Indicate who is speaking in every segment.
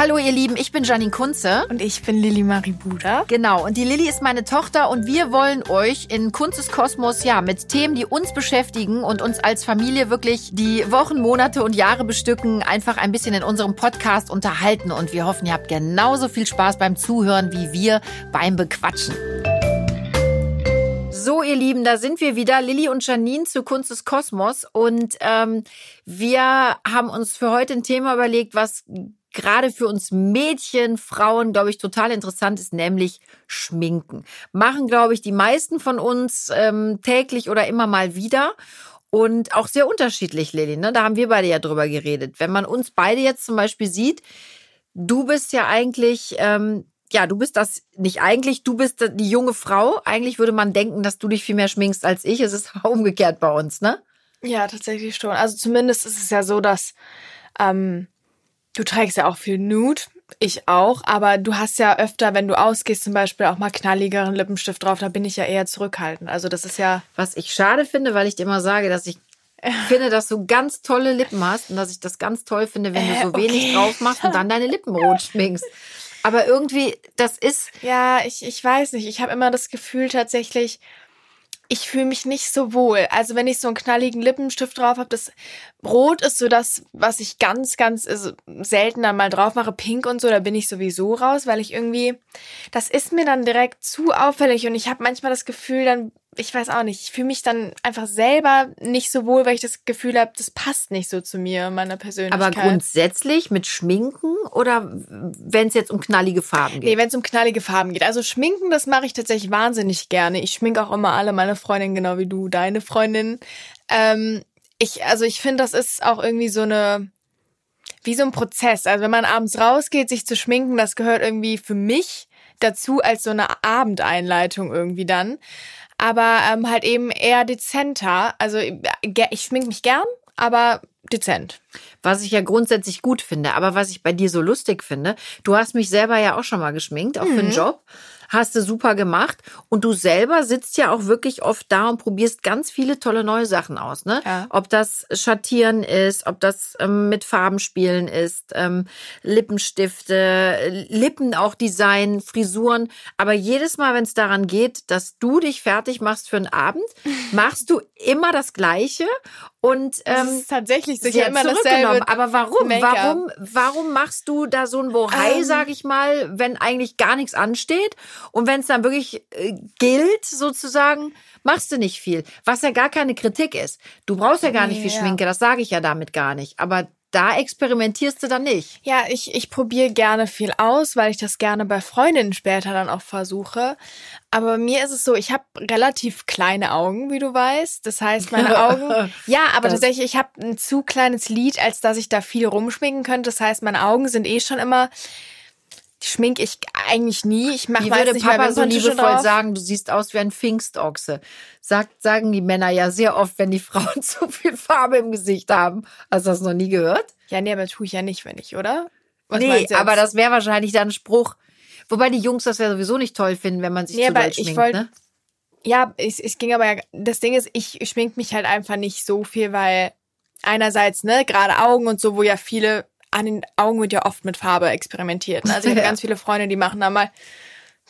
Speaker 1: Hallo ihr Lieben, ich bin Janine Kunze.
Speaker 2: Und ich bin Lilly Marie Buda.
Speaker 1: Genau, und die Lilly ist meine Tochter und wir wollen euch in Kunzes Kosmos ja mit Themen, die uns beschäftigen und uns als Familie wirklich die Wochen, Monate und Jahre bestücken, einfach ein bisschen in unserem Podcast unterhalten. Und wir hoffen, ihr habt genauso viel Spaß beim Zuhören wie wir beim Bequatschen. So, ihr Lieben, da sind wir wieder, Lilly und Janine zu Kunst des Kosmos. Und ähm, wir haben uns für heute ein Thema überlegt, was gerade für uns Mädchen, Frauen, glaube ich, total interessant ist, nämlich Schminken. Machen, glaube ich, die meisten von uns ähm, täglich oder immer mal wieder. Und auch sehr unterschiedlich, Lilly. Ne? Da haben wir beide ja drüber geredet. Wenn man uns beide jetzt zum Beispiel sieht, du bist ja eigentlich ähm, ja, du bist das nicht eigentlich, du bist die junge Frau. Eigentlich würde man denken, dass du dich viel mehr schminkst als ich. Es ist umgekehrt bei uns, ne?
Speaker 2: Ja, tatsächlich schon. Also zumindest ist es ja so, dass ähm, du trägst ja auch viel Nude. Ich auch, aber du hast ja öfter, wenn du ausgehst, zum Beispiel auch mal knalligeren Lippenstift drauf, da bin ich ja eher zurückhaltend. Also das ist ja.
Speaker 1: Was ich schade finde, weil ich dir immer sage, dass ich finde, dass du ganz tolle Lippen hast und dass ich das ganz toll finde, wenn du so äh, wenig drauf machst und dann deine Lippen rot schminkst. Aber irgendwie, das ist.
Speaker 2: Ja, ich, ich weiß nicht. Ich habe immer das Gefühl tatsächlich, ich fühle mich nicht so wohl. Also wenn ich so einen knalligen Lippenstift drauf habe, das Rot ist so das, was ich ganz, ganz also selten dann mal drauf mache. Pink und so, da bin ich sowieso raus, weil ich irgendwie, das ist mir dann direkt zu auffällig und ich habe manchmal das Gefühl, dann ich weiß auch nicht, ich fühle mich dann einfach selber nicht so wohl, weil ich das Gefühl habe, das passt nicht so zu mir, meiner Persönlichkeit.
Speaker 1: Aber grundsätzlich mit Schminken oder wenn es jetzt um knallige Farben geht?
Speaker 2: Nee, wenn es um knallige Farben geht. Also Schminken, das mache ich tatsächlich wahnsinnig gerne. Ich schminke auch immer alle meine Freundinnen, genau wie du, deine Freundin. Ähm, ich, also ich finde, das ist auch irgendwie so eine, wie so ein Prozess. Also wenn man abends rausgeht, sich zu schminken, das gehört irgendwie für mich dazu als so eine Abendeinleitung irgendwie dann aber ähm, halt eben eher dezenter. Also ich schmink mich gern, aber dezent.
Speaker 1: Was ich ja grundsätzlich gut finde, aber was ich bei dir so lustig finde, du hast mich selber ja auch schon mal geschminkt, auch mhm. für einen mhm. Job hast du super gemacht. Und du selber sitzt ja auch wirklich oft da und probierst ganz viele tolle neue Sachen aus. Ne? Ja. Ob das Schattieren ist, ob das ähm, mit Farben spielen ist, ähm, Lippenstifte, Lippen auch Design, Frisuren. Aber jedes Mal, wenn es daran geht, dass du dich fertig machst für einen Abend, machst du immer das Gleiche und ähm, das
Speaker 2: ist tatsächlich sicher immer dasselbe.
Speaker 1: Aber warum? Warum? Warum machst du da so ein Bohai, ähm, sag ich mal, wenn eigentlich gar nichts ansteht? Und wenn es dann wirklich äh, gilt, sozusagen, machst du nicht viel. Was ja gar keine Kritik ist. Du brauchst ja gar nicht viel ja. Schminke, das sage ich ja damit gar nicht. Aber da experimentierst du dann nicht.
Speaker 2: Ja, ich, ich probiere gerne viel aus, weil ich das gerne bei Freundinnen später dann auch versuche. Aber mir ist es so, ich habe relativ kleine Augen, wie du weißt. Das heißt, meine Augen. ja, aber das tatsächlich, ich habe ein zu kleines Lid, als dass ich da viel rumschminken könnte. Das heißt, meine Augen sind eh schon immer schminke ich eigentlich nie. Ich mache
Speaker 1: würde Papa so liebevoll drauf. sagen, du siehst aus wie ein Pfingstochse. Sagt, sagen die Männer ja sehr oft, wenn die Frauen zu viel Farbe im Gesicht haben. Hast du das noch nie gehört?
Speaker 2: Ja, nee, aber tue ich ja nicht, wenn ich, oder?
Speaker 1: Was nee, aber das wäre wahrscheinlich dann ein Spruch. Wobei die Jungs das ja sowieso nicht toll finden, wenn man sich nee, zu doll schminkt, wollt, ne?
Speaker 2: Ja, es, es ging aber ja, das Ding ist, ich schmink mich halt einfach nicht so viel, weil einerseits, ne, gerade Augen und so, wo ja viele an den Augen wird ja oft mit Farbe experimentiert. Ne? Also ich habe ja. ganz viele Freunde, die machen da mal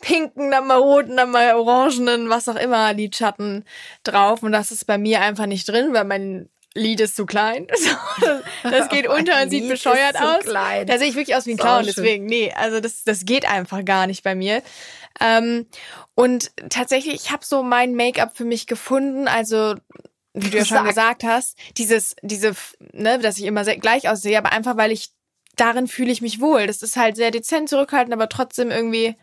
Speaker 2: pinken, dann mal roten, dann mal orangenen, was auch immer, Lidschatten drauf. Und das ist bei mir einfach nicht drin, weil mein Lid ist zu klein. das geht unter und sieht bescheuert aus. Klein. Da sehe ich wirklich aus wie ein Clown, deswegen, nee, also das, das geht einfach gar nicht bei mir. Ähm, und tatsächlich, ich habe so mein Make-up für mich gefunden. Also wie du ja schon gesagt hast, dieses, diese, ne, dass ich immer sehr gleich aussehe, aber einfach weil ich darin fühle ich mich wohl. Das ist halt sehr dezent zurückhaltend, aber trotzdem irgendwie.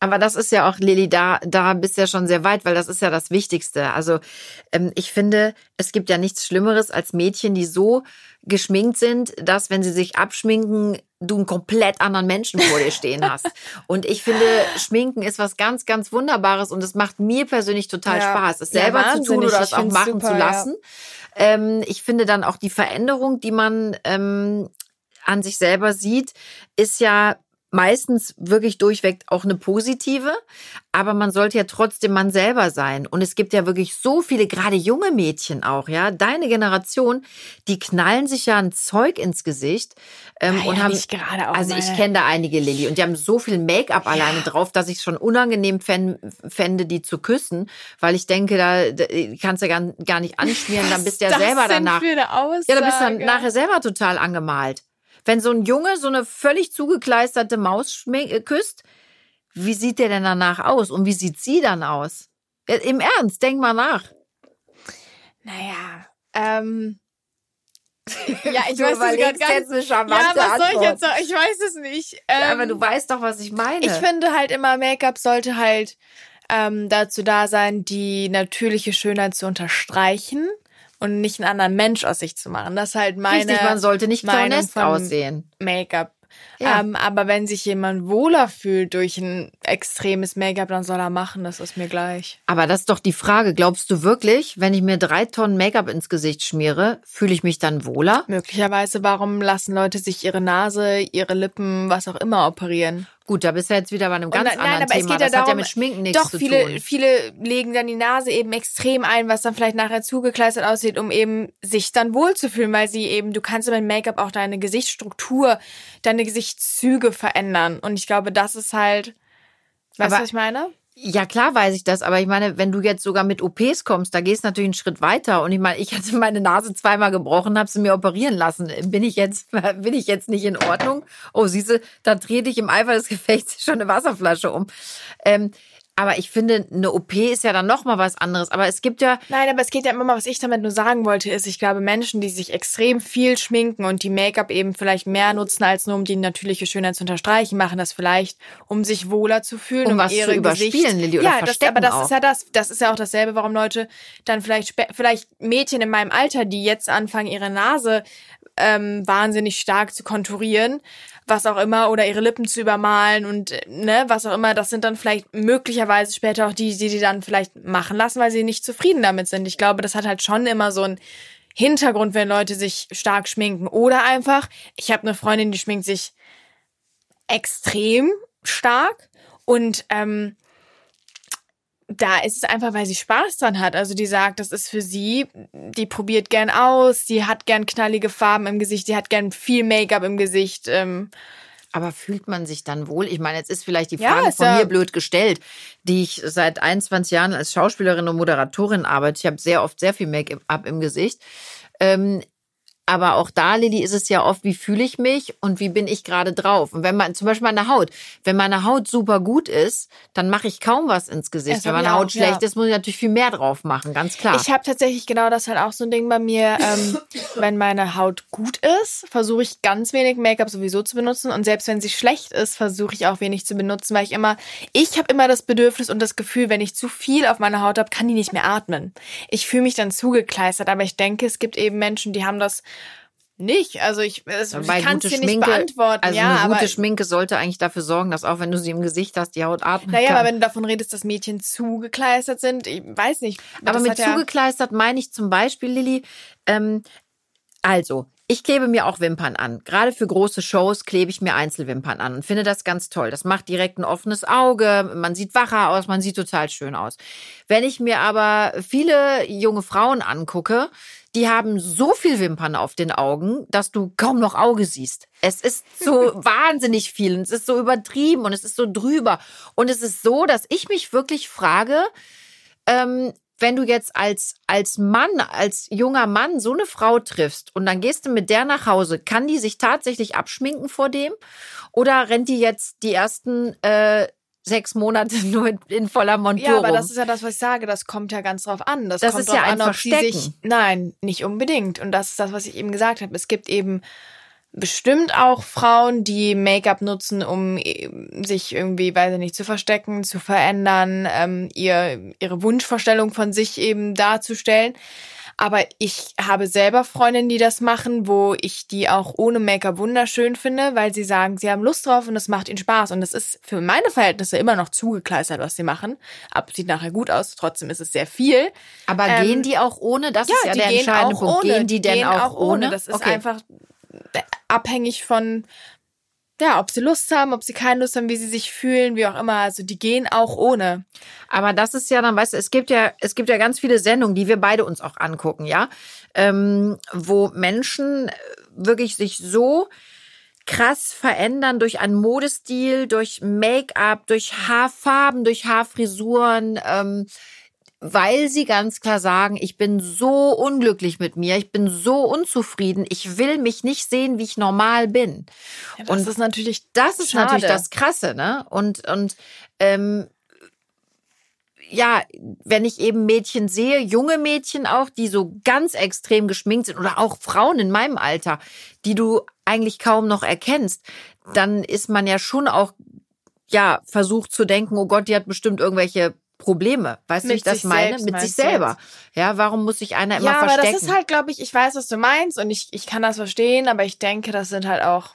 Speaker 1: Aber das ist ja auch, Lilly, da, da bist du ja schon sehr weit, weil das ist ja das Wichtigste. Also ähm, ich finde, es gibt ja nichts Schlimmeres als Mädchen, die so geschminkt sind, dass wenn sie sich abschminken, du einen komplett anderen Menschen vor dir stehen hast. Und ich finde, Schminken ist was ganz, ganz Wunderbares und es macht mir persönlich total ja. Spaß, es selber ja, zu tun oder es auch machen super, zu lassen. Ja. Ähm, ich finde dann auch die Veränderung, die man ähm, an sich selber sieht, ist ja meistens wirklich durchweg auch eine positive, aber man sollte ja trotzdem man selber sein. Und es gibt ja wirklich so viele, gerade junge Mädchen auch, ja, deine Generation, die knallen sich ja ein Zeug ins Gesicht ähm,
Speaker 2: Ah ja,
Speaker 1: und haben
Speaker 2: nicht gerade auch
Speaker 1: also ich kenne da einige Lilly und die haben so viel Make-up alleine drauf, dass ich es schon unangenehm fänd, fände, die zu küssen, weil ich denke, da, da kannst du gar, gar nicht anschmieren, dann bist du ja selber danach. Ja, da bist du dann nachher selber total angemalt. Wenn so ein Junge so eine völlig zugekleisterte Maus äh, küsst, wie sieht der denn danach aus? Und wie sieht sie dann aus? Ja, Im Ernst, denk mal nach.
Speaker 2: Naja, ähm. Ja, ich weiß es gerade gar nicht. Ja, was soll ich jetzt sagen? Ich weiß es nicht. Ähm,
Speaker 1: Ja, aber du weißt doch, was ich meine.
Speaker 2: Ich finde halt immer, Make-up sollte halt ähm, dazu da sein, die natürliche Schönheit zu unterstreichen und nicht einen anderen Mensch aus sich zu machen. Das ist halt meine
Speaker 1: Richtig, man sollte nicht clownest aussehen.
Speaker 2: Make-up.
Speaker 1: Ja.
Speaker 2: Ähm, aber wenn sich jemand wohler fühlt durch ein extremes Make-up, dann soll er machen, das ist mir gleich.
Speaker 1: Aber das ist doch die Frage. Glaubst du wirklich, wenn ich mir drei Tonnen Make-up ins Gesicht schmiere, fühle ich mich dann wohler?
Speaker 2: Möglicherweise, warum lassen Leute sich ihre Nase, ihre Lippen, was auch immer operieren?
Speaker 1: Gut, da bist du jetzt wieder bei einem ganz
Speaker 2: nein,
Speaker 1: anderen
Speaker 2: aber es
Speaker 1: Thema.
Speaker 2: geht ja
Speaker 1: das hat ja
Speaker 2: darum,
Speaker 1: mit Schminken nichts
Speaker 2: Doch,
Speaker 1: zu
Speaker 2: viele,
Speaker 1: tun.
Speaker 2: viele legen dann die Nase eben extrem ein, was dann vielleicht nachher zugekleistert aussieht, um eben sich dann wohlzufühlen, weil sie eben, du kannst mit Make-up auch deine Gesichtsstruktur, deine Gesichtszüge verändern. Und ich glaube, das ist halt, weißt du,
Speaker 1: Aber-
Speaker 2: was ich meine?
Speaker 1: Ja, klar weiß ich das, aber ich meine, wenn du jetzt sogar mit OPs kommst, da gehst du natürlich einen Schritt weiter. Und ich meine, ich hatte meine Nase zweimal gebrochen, habe sie mir operieren lassen. Bin ich jetzt, bin ich jetzt nicht in Ordnung? Oh, siehste, da drehte ich im Eifer des Gefechts schon eine Wasserflasche um. Ähm, aber ich finde, eine OP ist ja dann noch mal was anderes. Aber es gibt ja,
Speaker 2: Nein, aber es geht ja immer mal, was ich damit nur sagen wollte, ist, ich glaube, Menschen, die sich extrem viel schminken und die Make-up eben vielleicht mehr nutzen, als nur um die natürliche Schönheit zu unterstreichen, machen das vielleicht, um sich wohler zu fühlen,
Speaker 1: Um
Speaker 2: um,
Speaker 1: was zu
Speaker 2: ihre
Speaker 1: überspielen,
Speaker 2: Gesicht.
Speaker 1: Lilly, oder
Speaker 2: ja, das, aber das
Speaker 1: auch.
Speaker 2: ist ja das, das ist ja auch dasselbe, warum Leute dann vielleicht, vielleicht Mädchen in meinem Alter, die jetzt anfangen, ihre Nase ähm, wahnsinnig stark zu konturieren, was auch immer, oder ihre Lippen zu übermalen und äh, ne, was auch immer, das sind dann vielleicht möglicherweise später auch die, die die dann vielleicht machen lassen, weil sie nicht zufrieden damit sind. Ich glaube, das hat halt schon immer so einen Hintergrund, wenn Leute sich stark schminken. Oder einfach, ich habe eine Freundin, die schminkt sich extrem stark und ähm, da ist es einfach, weil sie Spaß dran hat. Also die sagt, das ist für sie, die probiert gern aus, die hat gern knallige Farben im Gesicht, die hat gern viel Make-up im Gesicht. Ähm,
Speaker 1: aber fühlt man sich dann wohl? Ich meine, jetzt ist vielleicht die
Speaker 2: Ja,
Speaker 1: Frage
Speaker 2: ist
Speaker 1: von
Speaker 2: ja-
Speaker 1: mir blöd gestellt, die ich seit 21 Jahren als Schauspielerin und Moderatorin arbeite. Ich habe sehr oft sehr viel Make-up im Gesicht. Ähm, aber auch da, Lilly, ist es ja oft, wie fühle ich mich und wie bin ich gerade drauf. Und wenn man, zum Beispiel meine Haut, wenn meine Haut super gut ist, dann mache ich kaum was ins Gesicht.
Speaker 2: Das
Speaker 1: wenn meine Haut
Speaker 2: auch,
Speaker 1: schlecht
Speaker 2: ja.
Speaker 1: ist, muss ich natürlich viel mehr drauf machen, ganz klar.
Speaker 2: Ich habe tatsächlich genau das halt auch so ein Ding bei mir. Ähm, wenn meine Haut gut ist, versuche ich ganz wenig Make-up sowieso zu benutzen. Und selbst wenn sie schlecht ist, versuche ich auch wenig zu benutzen, weil ich immer, ich habe immer das Bedürfnis und das Gefühl, wenn ich zu viel auf meiner Haut habe, kann die nicht mehr atmen. Ich fühle mich dann zugekleistert, aber ich denke, es gibt eben Menschen, die haben das nicht. Also ich, es, ich kann es dir nicht beantworten.
Speaker 1: also
Speaker 2: ja,
Speaker 1: eine gute
Speaker 2: aber
Speaker 1: Schminke sollte eigentlich dafür sorgen, dass auch wenn du sie im Gesicht hast, die Haut atmen
Speaker 2: naja,
Speaker 1: kann.
Speaker 2: aber wenn du davon redest, dass Mädchen zugekleistert sind, ich weiß nicht.
Speaker 1: Aber mit
Speaker 2: hat ja-
Speaker 1: zugekleistert meine ich zum Beispiel, Lilly, ähm, also, ich klebe mir auch Wimpern an. Gerade für große Shows klebe ich mir Einzelwimpern an und finde das ganz toll. Das macht direkt ein offenes Auge, man sieht wacher aus, man sieht total schön aus. Wenn ich mir aber viele junge Frauen angucke, die haben so viel Wimpern auf den Augen, dass du kaum noch Auge siehst. Es ist so wahnsinnig viel und es ist so übertrieben und es ist so drüber. Und es ist so, dass ich mich wirklich frage, ähm, wenn du jetzt als, als Mann, als junger Mann so eine Frau triffst und dann gehst du mit der nach Hause, kann die sich tatsächlich abschminken vor dem? Oder rennt die jetzt die ersten äh, sechs Monate nur in, in voller Montur
Speaker 2: Ja, aber
Speaker 1: rum?
Speaker 2: das ist ja das, was ich sage. Das kommt ja ganz drauf an. Das,
Speaker 1: Das
Speaker 2: kommt
Speaker 1: ist ja ein
Speaker 2: an, sie
Speaker 1: Verstecken.
Speaker 2: sich. Nein, nicht unbedingt. Und das ist das, was ich eben gesagt habe. Es gibt eben bestimmt auch Frauen, die Make-up nutzen, um eh, sich irgendwie, weiß ich nicht, zu verstecken, zu verändern, ähm, ihr, ihre Wunschvorstellung von sich eben darzustellen. Aber ich habe selber Freundinnen, die das machen, wo ich die auch ohne Make-up wunderschön finde, weil sie sagen, sie haben Lust drauf und es macht ihnen Spaß. Und das ist für meine Verhältnisse immer noch zugekleistert, was sie machen. Ab sieht nachher gut aus, trotzdem ist es sehr viel.
Speaker 1: aber
Speaker 2: ähm,
Speaker 1: gehen die auch ohne? Das ist ja der
Speaker 2: gehen
Speaker 1: entscheidende
Speaker 2: auch
Speaker 1: Punkt.
Speaker 2: ohne.
Speaker 1: Gehen die denn
Speaker 2: gehen
Speaker 1: auch, ohne?
Speaker 2: Das ist
Speaker 1: Okay.
Speaker 2: einfach abhängig von ja, ob sie Lust haben, ob sie keine Lust haben, wie sie sich fühlen, wie auch immer. Also die gehen auch ohne.
Speaker 1: Aber das ist ja dann, weißt du, es gibt ja, es gibt ja ganz viele Sendungen, die wir beide uns auch angucken, ja, ähm, wo Menschen wirklich sich so krass verändern durch einen Modestil, durch Make-up, durch Haarfarben, durch Haarfrisuren, ähm, weil sie ganz klar sagen, ich bin so unglücklich mit mir, ich bin so unzufrieden, ich will mich nicht sehen, wie ich normal bin.
Speaker 2: Ja, das und ist natürlich
Speaker 1: das ist schade. natürlich das Krasse, ne? Und und ähm, ja, wenn ich eben Mädchen sehe, junge Mädchen auch, die so ganz extrem geschminkt sind oder auch Frauen in meinem Alter, die du eigentlich kaum noch erkennst, dann ist man ja schon auch ja versucht zu denken, oh Gott, die hat bestimmt irgendwelche Probleme. Weißt du, wie ich das meine? Mit sich selber. Ja, warum muss sich einer immer ja, verstecken? Ja, aber
Speaker 2: das ist halt, glaube ich, ich weiß, was du meinst und ich, ich kann das verstehen, aber ich denke, das sind halt auch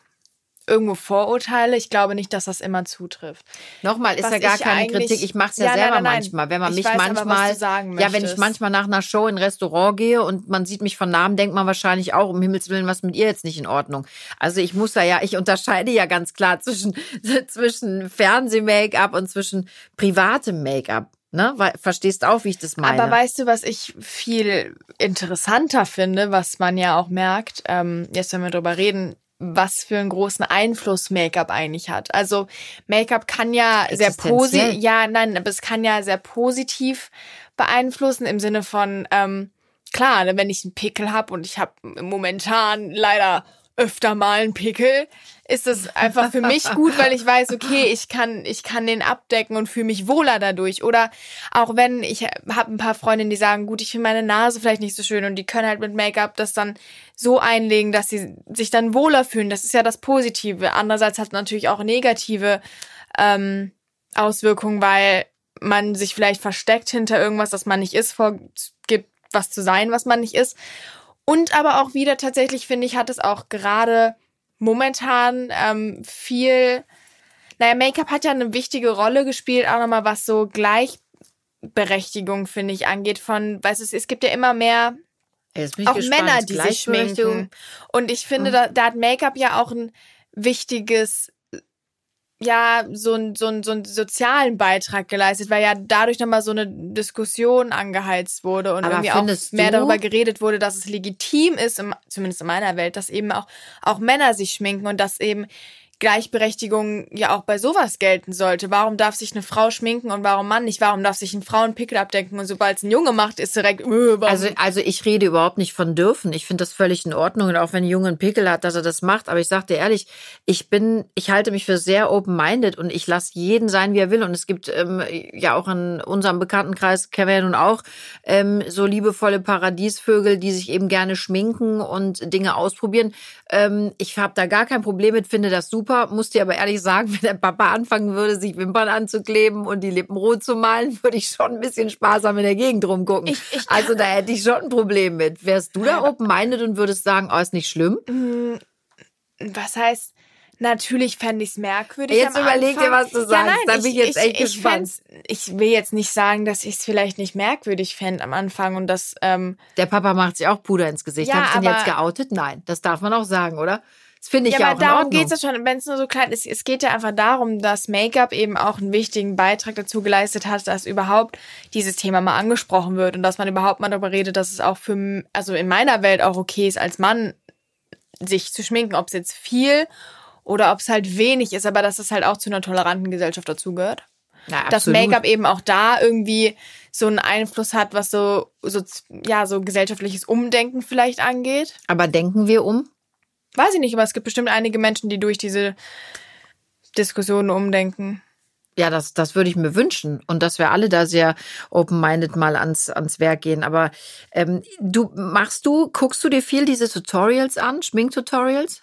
Speaker 2: irgendwo Vorurteile. Ich glaube nicht, dass das immer zutrifft.
Speaker 1: Nochmal ist was ja gar keine Kritik. Ich mache es ja, ja, selber nein, nein, manchmal. Wenn man mich weiß manchmal, aber, ja, wenn ich manchmal nach einer Show in ein Restaurant gehe und man sieht mich von Namen, denkt man wahrscheinlich auch, um Himmels Willen, was mit ihr jetzt nicht in Ordnung. Also ich muss da ja, ich unterscheide ja ganz klar zwischen, zwischen Fernseh-Make-up und zwischen privatem Make-up. Ne? Verstehst auch, wie ich das meine.
Speaker 2: Aber weißt du, was ich viel interessanter finde, was man ja auch merkt, ähm, jetzt wenn wir drüber reden, was für einen großen Einfluss Make-up eigentlich hat. Also Make-up kann ja sehr positiv, ja, nein, aber es kann ja sehr positiv beeinflussen im Sinne von, ähm, klar, ne, wenn ich einen Pickel habe und ich habe momentan leider öfter mal einen Pickel, ist es einfach für mich gut, weil ich weiß, okay, ich kann, ich kann den abdecken und fühle mich wohler dadurch. Oder auch wenn ich habe ein paar Freundinnen, die sagen, gut, ich finde meine Nase vielleicht nicht so schön und die können halt mit Make-up das dann so einlegen, dass sie sich dann wohler fühlen. Das ist ja das Positive. Andererseits hat es natürlich auch negative ähm, Auswirkungen, weil man sich vielleicht versteckt hinter irgendwas, das man nicht ist, vorgibt, was zu sein, was man nicht ist. Und aber auch wieder tatsächlich, finde ich, hat es auch gerade momentan ähm, viel, naja, Make-up hat ja eine wichtige Rolle gespielt, auch nochmal was so Gleichberechtigung, finde ich, angeht von, weißt du, es gibt ja immer mehr auch gespannt. Männer, die sich schminken. Und ich finde, mhm. da, da hat Make-up ja auch ein wichtiges ja so ein so ein so einen sozialen Beitrag geleistet, weil ja dadurch nochmal so eine Diskussion angeheizt wurde und Aber irgendwie auch mehr darüber geredet wurde, dass es legitim ist, im, zumindest in meiner Welt, dass eben auch auch Männer sich schminken und dass eben Gleichberechtigung ja auch bei sowas gelten sollte. Warum darf sich eine Frau schminken und warum Mann nicht? Warum darf sich ein Frau einen Pickel abdenken und sobald es ein Junge macht, ist direkt. Äh,
Speaker 1: also also ich rede überhaupt nicht von dürfen. Ich finde das völlig in Ordnung und auch wenn ein Junge einen Pickel hat, dass er das macht. Aber ich sag dir ehrlich, ich bin, ich halte mich für sehr open-minded und ich lasse jeden sein, wie er will. Und es gibt ähm, ja auch in unserem Bekanntenkreis, kennen wir ja nun auch, ähm, so liebevolle Paradiesvögel, die sich eben gerne schminken und Dinge ausprobieren. Ähm, ich habe da gar kein Problem mit, finde das super super. Muss dir aber ehrlich sagen, wenn der Papa anfangen würde, sich Wimpern anzukleben und die Lippen rot zu malen, würde ich schon ein bisschen sparsam in der Gegend rumgucken. Ich, ich also da hätte ich schon ein Problem mit. Wärst du da open-minded und würdest sagen, oh, ist nicht schlimm? Mm,
Speaker 2: was heißt, Natürlich fände ich es merkwürdig.
Speaker 1: Jetzt überleg dir, was du sagst. Ja, nein, da bin ich, jetzt ich, echt
Speaker 2: ich, gespannt. Ich will jetzt nicht sagen, dass ich es vielleicht nicht merkwürdig fände am Anfang und das. Ähm
Speaker 1: Der Papa macht sich auch Puder ins Gesicht. Ja, Habe ich den jetzt geoutet? Nein, das darf man auch sagen, oder? Das finde ich ja, ja aber
Speaker 2: darum geht es schon, wenn es nur so klein ist. Es geht ja einfach darum, dass Make-up eben auch einen wichtigen Beitrag dazu geleistet hat, dass überhaupt dieses Thema mal angesprochen wird und dass man überhaupt mal darüber redet, dass es auch für, also in meiner Welt auch okay ist, als Mann sich zu schminken, ob es jetzt viel oder ob es halt wenig ist, aber dass es halt auch zu einer toleranten Gesellschaft dazugehört. Ja, dass Make-up eben auch da irgendwie so einen Einfluss hat, was so, so, ja, so gesellschaftliches Umdenken vielleicht angeht.
Speaker 1: Aber denken wir um?
Speaker 2: Weiß ich nicht, aber es gibt bestimmt einige Menschen, die durch diese Diskussionen umdenken.
Speaker 1: Ja, das, das würde ich mir wünschen. Und dass wir alle da sehr open-minded mal ans, ans Werk gehen. Aber ähm, du machst du, guckst du dir viel diese Tutorials an, Schminktutorials?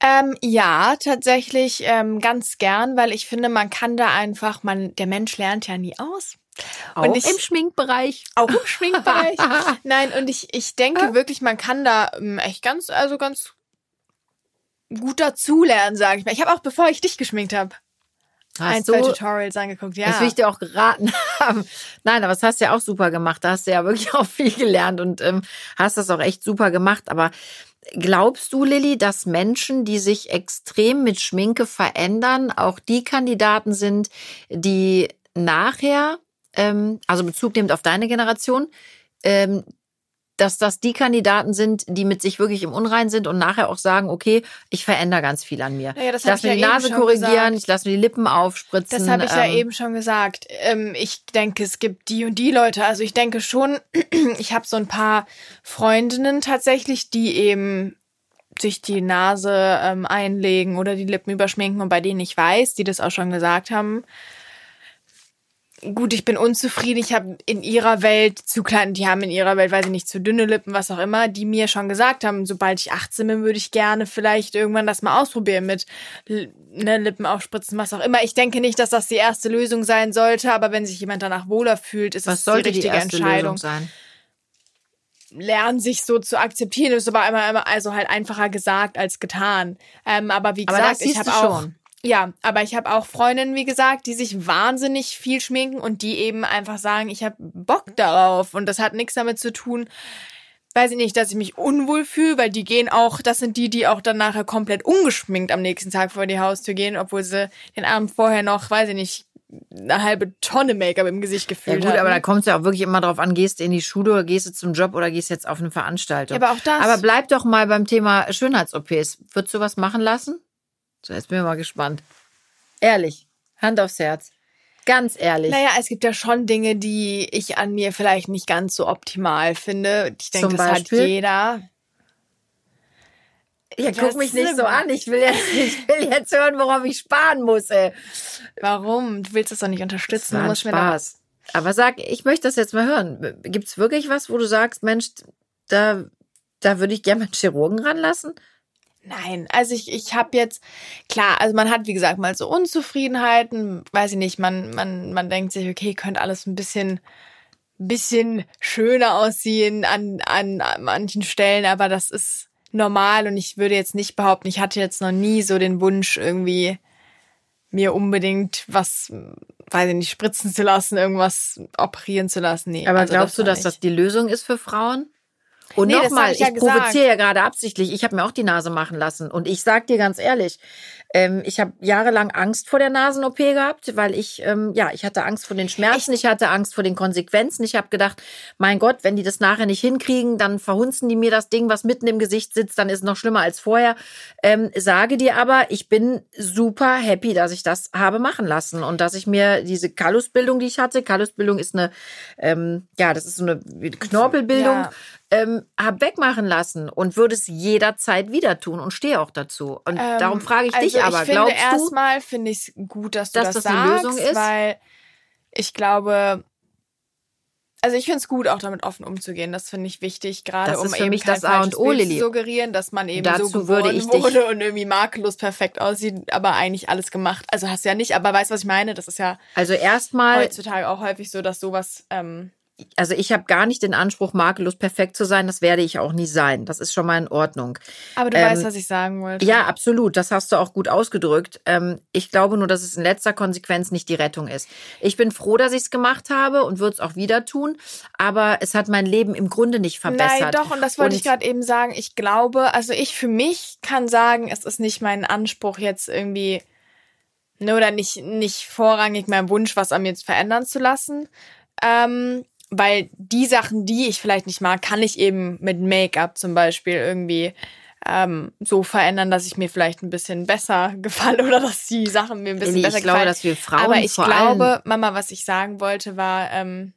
Speaker 2: Ähm, ja, tatsächlich ähm, ganz gern, weil ich finde, man kann da einfach, man, der Mensch lernt ja nie aus.
Speaker 1: Auch und ich, im Schminkbereich.
Speaker 2: Auch im Schminkbereich. Nein, und ich, ich denke wirklich, man kann da ähm, echt ganz, also ganz gut dazulernen, sage ich mal. Ich habe auch, bevor ich dich geschminkt habe, ein, zwei Tutorials angeguckt, ja.
Speaker 1: Das will ich dir auch geraten haben. Nein, aber das hast du ja auch super gemacht. Da hast du ja wirklich auch viel gelernt und ähm, hast das auch echt super gemacht. Aber Glaubst du, Lilly, dass Menschen, die sich extrem mit Schminke verändern, auch die Kandidaten sind, die nachher, ähm, also Bezug nehmend auf deine Generation, ähm, dass das die Kandidaten sind, die mit sich wirklich im Unrein sind und nachher auch sagen, okay, ich verändere ganz viel an mir.
Speaker 2: Naja, das
Speaker 1: ich lasse mir die
Speaker 2: ja eben
Speaker 1: Nase korrigieren, ich lasse mir die Lippen aufspritzen.
Speaker 2: Das habe ich ja
Speaker 1: ähm,
Speaker 2: eben schon gesagt. Ähm, ich denke, es gibt die und die Leute. Also ich denke schon, ich habe so ein paar Freundinnen tatsächlich, die eben sich die Nase ähm, einlegen oder die Lippen überschminken und bei denen ich weiß, die das auch schon gesagt haben. Gut, ich bin unzufrieden. Ich habe in ihrer Welt zu klein, die haben in ihrer Welt, weiß ich nicht, zu dünne Lippen, was auch immer, die mir schon gesagt haben, sobald ich 18 bin, würde ich gerne vielleicht irgendwann das mal ausprobieren mit ne, Lippen aufspritzen, was auch immer. Ich denke nicht, dass das die erste Lösung sein sollte, aber wenn sich jemand danach wohler fühlt, ist
Speaker 1: Was
Speaker 2: es
Speaker 1: sollte
Speaker 2: die
Speaker 1: die,
Speaker 2: richtige
Speaker 1: erste
Speaker 2: Entscheidung.
Speaker 1: Lösung sein?
Speaker 2: Lernen sich so zu akzeptieren, ist aber einmal, also halt einfacher gesagt als getan. Ähm, aber wie
Speaker 1: Aber
Speaker 2: gesagt,
Speaker 1: das siehst
Speaker 2: ich habe auch
Speaker 1: schon.
Speaker 2: Ja, aber ich habe auch Freundinnen, wie gesagt, die sich wahnsinnig viel schminken und die eben einfach sagen, ich habe Bock darauf und das hat nichts damit zu tun, weiß ich nicht, dass ich mich unwohl fühle, weil die gehen auch, das sind die, die auch dann nachher komplett ungeschminkt am nächsten Tag vor die Haustür gehen, obwohl sie den Abend vorher noch, weiß ich nicht, eine halbe Tonne Make-up im Gesicht
Speaker 1: Ja
Speaker 2: gefühlt
Speaker 1: gut, aber da
Speaker 2: haben.
Speaker 1: kommt es ja auch wirklich immer drauf an, gehst du in die Schule oder gehst du zum Job oder gehst jetzt auf eine Veranstaltung.
Speaker 2: Ja, aber auch das.
Speaker 1: Aber bleib doch mal beim Thema Schönheits-OPs. Würdest du was machen lassen? So, jetzt bin ich mal gespannt. Ehrlich, Hand aufs Herz. Ganz ehrlich.
Speaker 2: Naja, es gibt ja schon Dinge, die ich an mir vielleicht nicht ganz so optimal finde. Ich denke, das hat jeder.
Speaker 1: ja,
Speaker 2: das
Speaker 1: guck mich nicht so an. Ich will, jetzt, ich will jetzt hören, worauf ich sparen muss. Ey.
Speaker 2: Warum? Du willst das doch nicht unterstützen.
Speaker 1: war
Speaker 2: Du
Speaker 1: ein
Speaker 2: musst mir da
Speaker 1: Spaß. Aber sag, ich möchte das jetzt mal hören. Gibt es wirklich was, wo du sagst, Mensch, da, da würde ich gerne mal einen Chirurgen ranlassen?
Speaker 2: Nein, also ich, ich habe jetzt, klar, also man hat, wie gesagt, mal so Unzufriedenheiten, weiß ich nicht, man, man, man denkt sich, okay, könnte alles ein bisschen, bisschen schöner aussehen an, an, an manchen Stellen, aber das ist normal und ich würde jetzt nicht behaupten, ich hatte jetzt noch nie so den Wunsch, irgendwie mir unbedingt was, weiß ich nicht, spritzen zu lassen, irgendwas operieren zu lassen. Nee,
Speaker 1: Aber
Speaker 2: also
Speaker 1: glaubst du, dass
Speaker 2: nicht.
Speaker 1: das die Lösung ist für Frauen? Und
Speaker 2: Nee,
Speaker 1: nochmal, ich,
Speaker 2: ich ja
Speaker 1: provoziere ja gerade absichtlich. Ich habe mir auch die Nase machen lassen. Und ich sag dir ganz ehrlich, ähm, ich habe jahrelang Angst vor der Nasen-OP gehabt, weil ich, ähm, ja, ich hatte Angst vor den Schmerzen, ich hatte Angst vor den Konsequenzen. Ich habe gedacht, mein Gott, wenn die das nachher nicht hinkriegen, dann verhunzen die mir das Ding, was mitten im Gesicht sitzt, dann ist es noch schlimmer als vorher. Ähm, sage dir aber, ich bin super happy, dass ich das habe machen lassen und dass ich mir diese Kallusbildung, die ich hatte, Kallusbildung ist eine, ähm, ja, das ist so eine Knorpelbildung,
Speaker 2: Ja.
Speaker 1: ähm, habe wegmachen lassen und würde es jederzeit wieder tun und stehe auch dazu. Und
Speaker 2: Ähm,
Speaker 1: darum frage ich dich
Speaker 2: also
Speaker 1: aber,
Speaker 2: ich finde erstmal finde ich es gut, dass du
Speaker 1: dass
Speaker 2: das,
Speaker 1: das
Speaker 2: sagst,
Speaker 1: Lösung ist?
Speaker 2: weil ich glaube, also ich finde es gut, auch damit offen umzugehen. Das finde ich wichtig, gerade um eben
Speaker 1: mich das A und O,
Speaker 2: zu suggerieren, dass man eben
Speaker 1: Dazu
Speaker 2: so geboren wurde und irgendwie makellos perfekt aussieht, aber eigentlich alles gemacht. Also hast du ja nicht, aber weißt du, was ich meine? Das ist ja
Speaker 1: Also erstmal,
Speaker 2: heutzutage auch häufig so, dass sowas ähm,
Speaker 1: also ich habe gar nicht den Anspruch, makellos perfekt zu sein. Das werde ich auch nie sein. Das ist schon mal in Ordnung.
Speaker 2: aber du
Speaker 1: Ähm,
Speaker 2: weißt, was ich sagen wollte.
Speaker 1: Ja, absolut. Das hast du auch gut ausgedrückt. Ähm, ich glaube nur, dass es in letzter Konsequenz nicht die Rettung ist. Ich bin froh, dass ich es gemacht habe und würde es auch wieder tun. Aber es hat mein Leben im Grunde nicht verbessert.
Speaker 2: Nein, doch, und das wollte
Speaker 1: Und-
Speaker 2: ich gerade eben sagen. Ich glaube, also ich für mich kann sagen, es ist nicht mein Anspruch jetzt irgendwie, ne, oder nicht, nicht vorrangig mein Wunsch, was an mir jetzt verändern zu lassen. Ähm, weil die Sachen, die ich vielleicht nicht mag, kann ich eben mit Make-up zum Beispiel irgendwie ähm, so verändern, dass ich mir vielleicht ein bisschen besser gefalle oder dass die Sachen mir ein bisschen
Speaker 1: Lilly,
Speaker 2: besser
Speaker 1: ich glaube,
Speaker 2: gefallen.
Speaker 1: dass wir Frauen
Speaker 2: Aber ich
Speaker 1: vor
Speaker 2: glaube,
Speaker 1: allem
Speaker 2: Mama, was ich sagen wollte, war, ähm,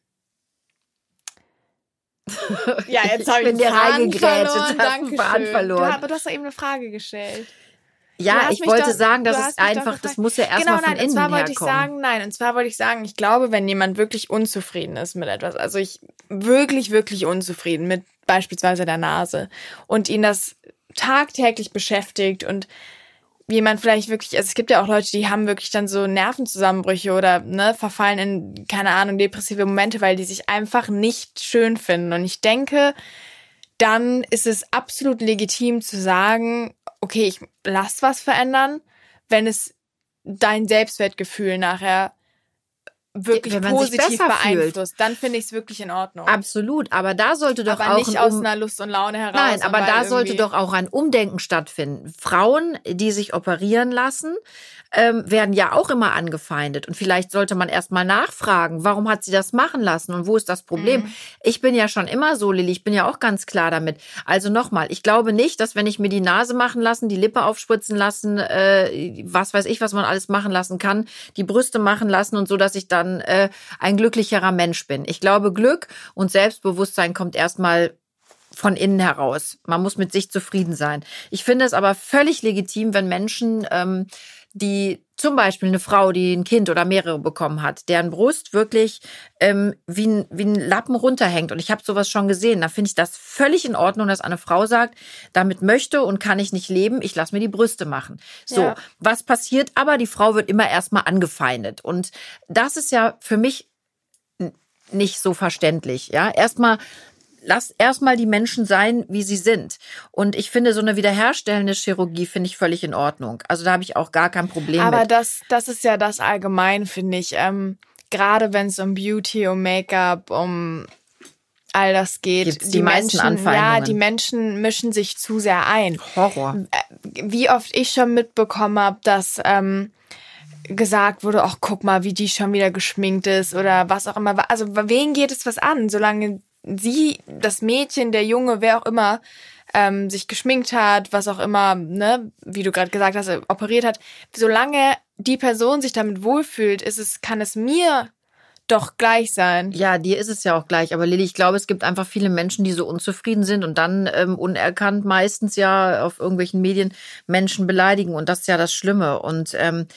Speaker 2: ja, jetzt
Speaker 1: Ich
Speaker 2: habe ich
Speaker 1: bin
Speaker 2: den
Speaker 1: dir
Speaker 2: Faden verloren. Dankeschön.
Speaker 1: Faden verloren.
Speaker 2: Du, aber du hast doch eben eine Frage gestellt.
Speaker 1: Ja, ich wollte
Speaker 2: doch-
Speaker 1: sagen,
Speaker 2: du
Speaker 1: das
Speaker 2: hast
Speaker 1: ist
Speaker 2: mich doch
Speaker 1: einfach, das muss ja
Speaker 2: Genau,
Speaker 1: erstmal von
Speaker 2: nein, und
Speaker 1: innen
Speaker 2: zwar wollte ich sagen, nein, und zwar wollte ich sagen, ich glaube, wenn jemand wirklich unzufrieden ist mit etwas, also ich wirklich, wirklich unzufrieden mit beispielsweise der Nase und ihn das tagtäglich beschäftigt und jemand vielleicht wirklich, also es gibt ja auch Leute, die haben wirklich dann so Nervenzusammenbrüche oder ne, verfallen in, keine Ahnung, depressive Momente, weil die sich einfach nicht schön finden. Und ich denke, dann ist es absolut legitim zu sagen, okay, ich lass was verändern, wenn es dein Selbstwertgefühl nachher wirklich
Speaker 1: wenn man sich
Speaker 2: positiv
Speaker 1: besser fühlt.
Speaker 2: beeinflusst, dann finde ich es wirklich in Ordnung.
Speaker 1: Absolut, aber da sollte doch
Speaker 2: aber
Speaker 1: auch
Speaker 2: nicht
Speaker 1: ein
Speaker 2: aus einer Lust und Laune heraus.
Speaker 1: Nein, aber da sollte doch auch ein Umdenken stattfinden. Frauen, die sich operieren lassen, ähm, werden ja auch immer angefeindet. Und vielleicht sollte man erst mal nachfragen, warum hat sie das machen lassen und wo ist das Problem?
Speaker 2: Mhm.
Speaker 1: Ich bin ja schon immer so, Lilly, ich bin ja auch ganz klar damit. Also nochmal, ich glaube nicht, dass wenn ich mir die Nase machen lassen, die Lippe aufspritzen lassen, äh, was weiß ich, was man alles machen lassen kann, die Brüste machen lassen und so, dass ich dann äh, ein glücklicherer Mensch bin. Ich glaube, Glück und Selbstbewusstsein kommt erstmal von innen heraus. Man muss mit sich zufrieden sein. Ich finde es aber völlig legitim, wenn Menschen, ähm, die zum Beispiel eine Frau, die ein Kind oder mehrere bekommen hat, deren Brust wirklich ähm, wie, ein, wie ein Lappen runterhängt. Und ich habe sowas schon gesehen. Da finde ich das völlig in Ordnung, dass eine Frau sagt, damit möchte und kann ich nicht leben, ich lasse mir die Brüste machen. So,
Speaker 2: Ja.
Speaker 1: was passiert aber? Die Frau wird immer erstmal angefeindet. Und das ist ja für mich nicht so verständlich. Ja, erstmal lass erstmal die Menschen sein, wie sie sind. Und ich finde, so eine wiederherstellende Chirurgie finde ich völlig in Ordnung. Also da habe ich auch gar kein Problem
Speaker 2: Aber
Speaker 1: mit.
Speaker 2: das, das ist ja das allgemein, finde ich. Ähm, Gerade wenn es um Beauty, um Make-up, um all das geht.
Speaker 1: Gibt's die meisten Anfeindungen.
Speaker 2: Ja, die Menschen mischen sich zu sehr ein.
Speaker 1: Horror.
Speaker 2: Wie oft ich schon mitbekommen habe, dass ähm, gesagt wurde, ach guck mal, wie die schon wieder geschminkt ist oder was auch immer. Also wen geht es was an, solange sie, das Mädchen, der Junge, wer auch immer, ähm, sich geschminkt hat, was auch immer, ne, wie du gerade gesagt hast, operiert hat, solange die Person sich damit wohlfühlt, ist es, kann es mir doch gleich sein.
Speaker 1: Ja, dir ist es ja auch gleich. Aber Lilly, ich glaube, es gibt einfach viele Menschen, die so unzufrieden sind und dann ähm, unerkannt meistens ja auf irgendwelchen Medien Menschen beleidigen. Und das ist ja das Schlimme. Und ähm,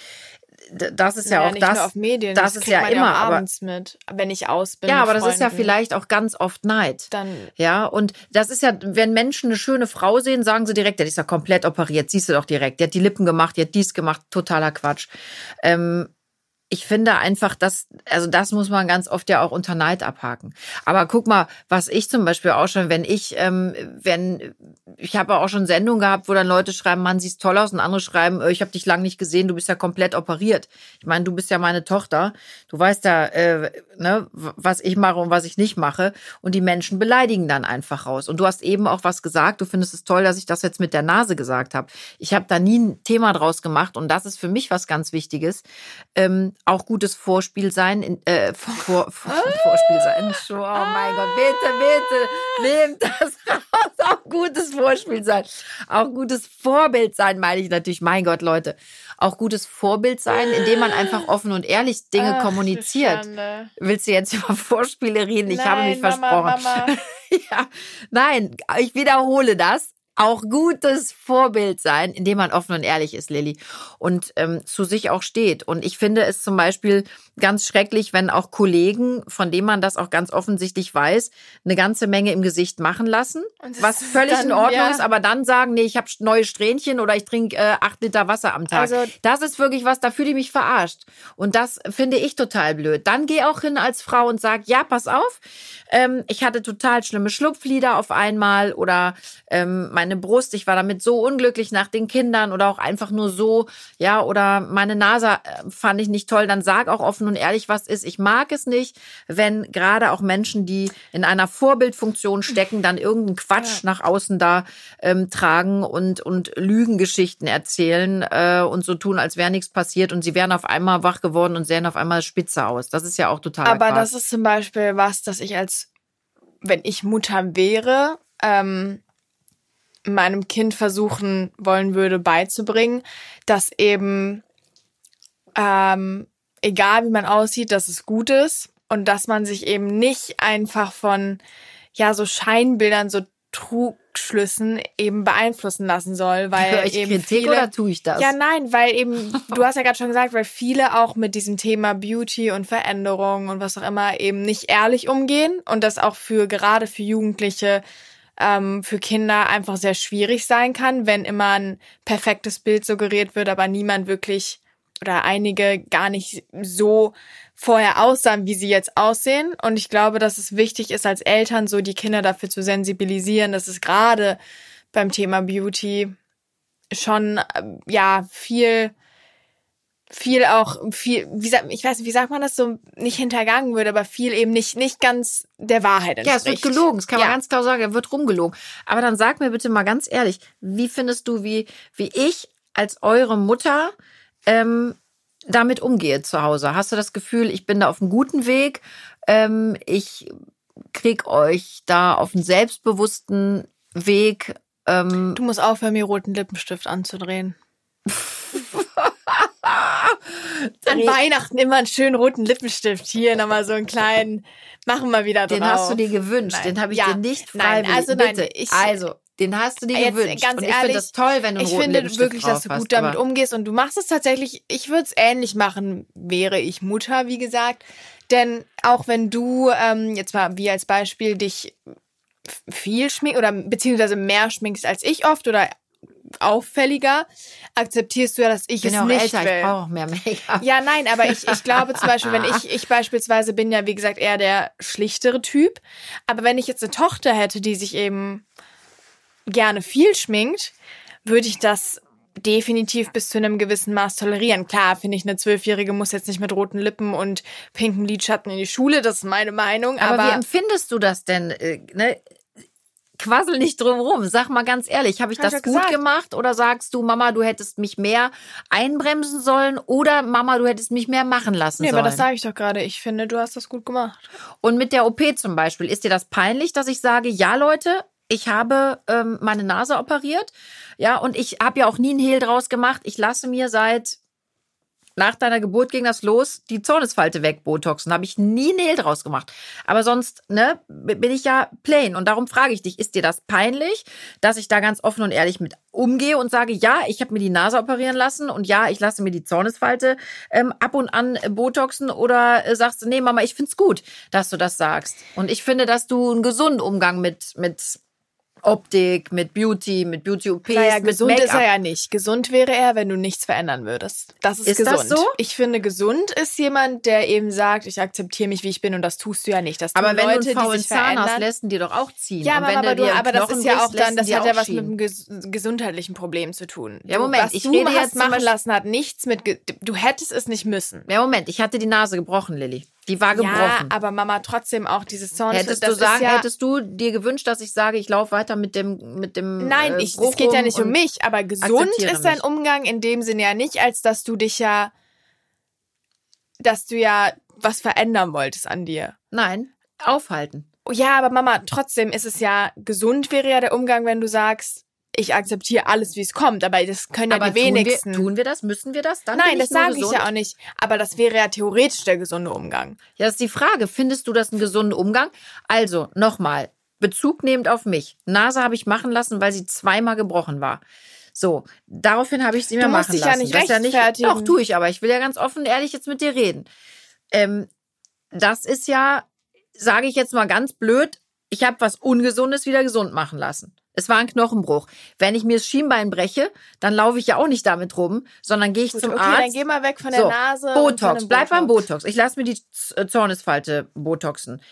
Speaker 1: das ist ja, auch
Speaker 2: nicht
Speaker 1: das.
Speaker 2: nur auf Medien,
Speaker 1: das ist
Speaker 2: kriegt
Speaker 1: ja immer, aber-
Speaker 2: abends mit, wenn ich aus bin.
Speaker 1: ja, aber das ist ja vielleicht auch ganz oft Neid.
Speaker 2: dann
Speaker 1: Ja, und das ist ja, wenn Menschen eine schöne Frau sehen, sagen sie direkt, die ist ja komplett operiert, siehst du doch direkt. Die hat die Lippen gemacht, die hat dies gemacht, totaler Quatsch. Ähm, ich finde einfach, dass, also das muss man ganz oft ja auch unter Neid abhaken. Aber guck mal, was ich zum Beispiel auch schon, wenn ich, ähm, wenn, ich habe auch schon Sendungen gehabt, wo dann Leute schreiben, Mann, siehst toll aus und andere schreiben, äh, ich habe dich lang nicht gesehen, du bist ja komplett operiert. Ich meine, du bist ja meine Tochter, du weißt ja, äh, ne, was ich mache und was ich nicht mache. Und die Menschen beleidigen dann einfach raus. Und du hast eben auch was gesagt, du findest es toll, dass ich das jetzt mit der Nase gesagt habe. Ich habe da nie ein Thema draus gemacht und das ist für mich was ganz Wichtiges. Ähm, auch gutes Vorspiel sein, in, äh, vor, vor, Vorspiel sein. Oh mein Gott, bitte, bitte, nehmt das raus. Auch gutes Vorspiel sein. Auch gutes Vorbild sein, meine ich natürlich. Mein Gott, Leute. Auch gutes Vorbild sein, indem man einfach offen und ehrlich Dinge
Speaker 2: Ach,
Speaker 1: kommuniziert. Willst du jetzt über Vorspiele reden? Ich habe mich
Speaker 2: Nein,
Speaker 1: versprochen.
Speaker 2: Mama, Mama.
Speaker 1: ja, nein, ich wiederhole das. Auch gutes Vorbild sein, indem man offen und ehrlich ist, Lilly. Und ähm, zu sich auch steht. Und ich finde es zum Beispiel ganz schrecklich, wenn auch Kollegen, von denen man das auch ganz offensichtlich weiß, eine ganze Menge im Gesicht machen lassen. Was völlig
Speaker 2: dann,
Speaker 1: in Ordnung
Speaker 2: ja.
Speaker 1: ist, aber dann sagen, nee, ich habe neue Strähnchen oder ich trinke äh, acht Liter Wasser am Tag.
Speaker 2: Also-
Speaker 1: das ist wirklich was, da fühle ich mich verarscht. Und das finde ich total blöd. Dann geh auch hin als Frau und sag, ja, pass auf, ähm, ich hatte total schlimme Schlupflider auf einmal oder ähm, meine Brust, ich war damit so unglücklich nach den Kindern oder auch einfach nur so, ja, oder meine Nase äh, fand ich nicht toll, dann sag auch offen und ehrlich, was ist. Ich mag es nicht, wenn gerade auch Menschen, die in einer Vorbildfunktion stecken, dann irgendeinen Quatsch nach außen da ähm, tragen und, und Lügengeschichten erzählen äh, und so tun, als wäre nichts passiert und sie wären auf einmal wach geworden und sehen auf einmal spitze aus. Das ist ja auch total
Speaker 2: Aber
Speaker 1: Quatsch.
Speaker 2: das ist zum Beispiel was, dass ich als, wenn ich Mutter wäre, ähm, meinem Kind versuchen wollen würde beizubringen, dass eben ähm, egal wie man aussieht, dass es gut ist und dass man sich eben nicht einfach von ja so Scheinbildern, so Trugschlüssen eben beeinflussen lassen soll, weil
Speaker 1: ich
Speaker 2: eben
Speaker 1: Kritik
Speaker 2: viele,
Speaker 1: oder tue ich das?
Speaker 2: ja, nein, weil eben, du hast ja gerade schon gesagt, weil viele auch mit diesem Thema Beauty und Veränderung und was auch immer eben nicht ehrlich umgehen und das auch für gerade für Jugendliche, ähm, für Kinder einfach sehr schwierig sein kann, wenn immer ein perfektes Bild suggeriert wird, aber niemand wirklich oder einige gar nicht so vorher aussahen, wie sie jetzt aussehen. Und ich glaube, dass es wichtig ist, als Eltern so die Kinder dafür zu sensibilisieren, dass es gerade beim Thema Beauty schon äh, ja viel viel auch viel wie sagt ich weiß nicht, wie sagt man das so nicht hintergangen wird, aber viel eben nicht nicht ganz der Wahrheit
Speaker 1: entspricht. Ja, es wird gelogen, das kann ja. man ganz klar sagen, er wird rumgelogen. Aber dann sag mir bitte mal ganz ehrlich, wie findest du wie wie ich als eure Mutter ähm, damit umgehe zu Hause? Hast du das Gefühl, ich bin da auf einem guten Weg? Ähm, ich krieg euch da auf einen selbstbewussten Weg. Ähm,
Speaker 2: du musst aufhören, mir roten Lippenstift anzudrehen. An Weihnachten immer einen schönen roten Lippenstift. Hier nochmal so einen kleinen, machen wir wieder drauf.
Speaker 1: Den hast du dir gewünscht, nein. den habe ich ja. dir nicht freiwillig. Nein, also nein, Bitte. Ich, also, den hast du dir jetzt, gewünscht.
Speaker 2: Ganz
Speaker 1: und
Speaker 2: ich finde
Speaker 1: das toll, wenn du einen
Speaker 2: Ich finde wirklich, dass du gut damit umgehst und du machst es tatsächlich. Ich würde es ähnlich machen, wäre ich Mutter, wie gesagt. Denn auch wenn du ähm, jetzt mal wie als Beispiel dich viel schminkst oder beziehungsweise mehr schminkst als ich oft oder auffälliger, akzeptierst du ja, dass ich,
Speaker 1: bin
Speaker 2: es
Speaker 1: auch
Speaker 2: nicht
Speaker 1: älter,
Speaker 2: will.
Speaker 1: Ich brauche mehr Make-up.
Speaker 2: Ja, nein, aber ich, ich glaube zum Beispiel, wenn ich, ich beispielsweise bin ja, wie gesagt, eher der schlichtere Typ. Aber wenn ich jetzt eine Tochter hätte, die sich eben gerne viel schminkt, würde ich das definitiv bis zu einem gewissen Maß tolerieren. Klar, finde ich, eine Zwölfjährige muss jetzt nicht mit roten Lippen und pinkem Lidschatten in die Schule, das ist meine Meinung. Aber,
Speaker 1: aber wie empfindest du das denn? Äh, ne? Quassel nicht drumrum. Sag mal ganz ehrlich, habe ich Hab das ich gut gesagt. gemacht oder sagst du, Mama, du hättest mich mehr einbremsen sollen oder Mama, du hättest mich mehr machen lassen nee, sollen?
Speaker 2: Nee, aber das sage ich doch gerade. Ich finde, du hast das gut gemacht.
Speaker 1: Und mit der OP zum Beispiel, ist dir das peinlich, dass ich sage, ja Leute, ich habe ähm, meine Nase operiert, ja, und ich habe ja auch nie einen Hehl draus gemacht. Ich lasse mir seit nach deiner Geburt ging das los, die Zornesfalte weg, Botoxen. Habe ich nie Nähl draus gemacht. Aber sonst, ne, bin ich ja plain. Und darum frage ich dich, ist dir das peinlich, dass ich da ganz offen und ehrlich mit umgehe und sage, ja, ich habe mir die Nase operieren lassen und ja, ich lasse mir die Zornesfalte ähm, ab und an Botoxen oder äh, sagst du, nee, Mama, ich find's gut, dass du das sagst. Und ich finde, dass du einen gesunden Umgang mit, mit Optik, mit Beauty, mit Beauty-OPs,
Speaker 2: naja,
Speaker 1: mit
Speaker 2: gesund ist er ja nicht. Gesund wäre er, wenn du nichts verändern würdest. Das ist, ist gesund. Das so? Ich finde, gesund ist jemand, der eben sagt, ich akzeptiere mich, wie ich bin und das tust du ja nicht. Das
Speaker 1: aber wenn
Speaker 2: Leute,
Speaker 1: du einen faulen Zahn hast, lässt ihn dir doch auch ziehen.
Speaker 2: Ja, aber, aber, du, aber das ist ja auch dann, das hat ja was mit einem gesundheitlichen Problem zu tun.
Speaker 1: Ja, Moment,
Speaker 2: was
Speaker 1: ich
Speaker 2: du
Speaker 1: rede
Speaker 2: hast machen lassen, hat nichts mit, du hättest es nicht müssen.
Speaker 1: Ja, Moment, ich hatte die Nase gebrochen, Lilly. Die war gebrochen. Ja,
Speaker 2: aber Mama trotzdem auch dieses Zorn.
Speaker 1: Hättest du sagen, ja hättest du dir gewünscht, dass ich sage, ich laufe weiter mit dem mit dem
Speaker 2: Nein,
Speaker 1: äh,
Speaker 2: ich, es geht ja nicht um mich, aber gesund ist dein Umgang in dem Sinne ja nicht, als dass du dich ja dass du ja was verändern wolltest an dir.
Speaker 1: Nein, aufhalten.
Speaker 2: Ja, aber Mama, trotzdem ist es ja gesund wäre ja der Umgang, wenn du sagst, ich akzeptiere alles, wie es kommt, aber das können aber ja die
Speaker 1: tun
Speaker 2: wenigsten.
Speaker 1: Wir, tun wir das? Müssen wir das? Dann
Speaker 2: Nein, das sage ich ja auch nicht. Aber das wäre ja theoretisch der gesunde Umgang.
Speaker 1: Ja, das ist die Frage. Findest du das einen gesunden Umgang? Also, nochmal, Bezug nehmend auf mich. Nase habe ich machen lassen, weil sie zweimal gebrochen war. So, daraufhin habe ich sie mir
Speaker 2: du
Speaker 1: machen
Speaker 2: dich
Speaker 1: lassen.
Speaker 2: Ja nicht das ja nicht,
Speaker 1: doch, tue ich, aber ich will ja ganz offen und ehrlich jetzt mit dir reden. Ähm, das ist ja, sage ich jetzt mal ganz blöd, ich habe was Ungesundes wieder gesund machen lassen. Es war ein Knochenbruch. Wenn ich mir das Schienbein breche, dann laufe ich ja auch nicht damit rum, sondern gehe ich Gut, zum
Speaker 2: okay,
Speaker 1: Arzt.
Speaker 2: dann geh mal weg von der
Speaker 1: so,
Speaker 2: Nase.
Speaker 1: Botox, bleib beim Botox. Ich lasse mir die äh, Zornesfalte botoxen.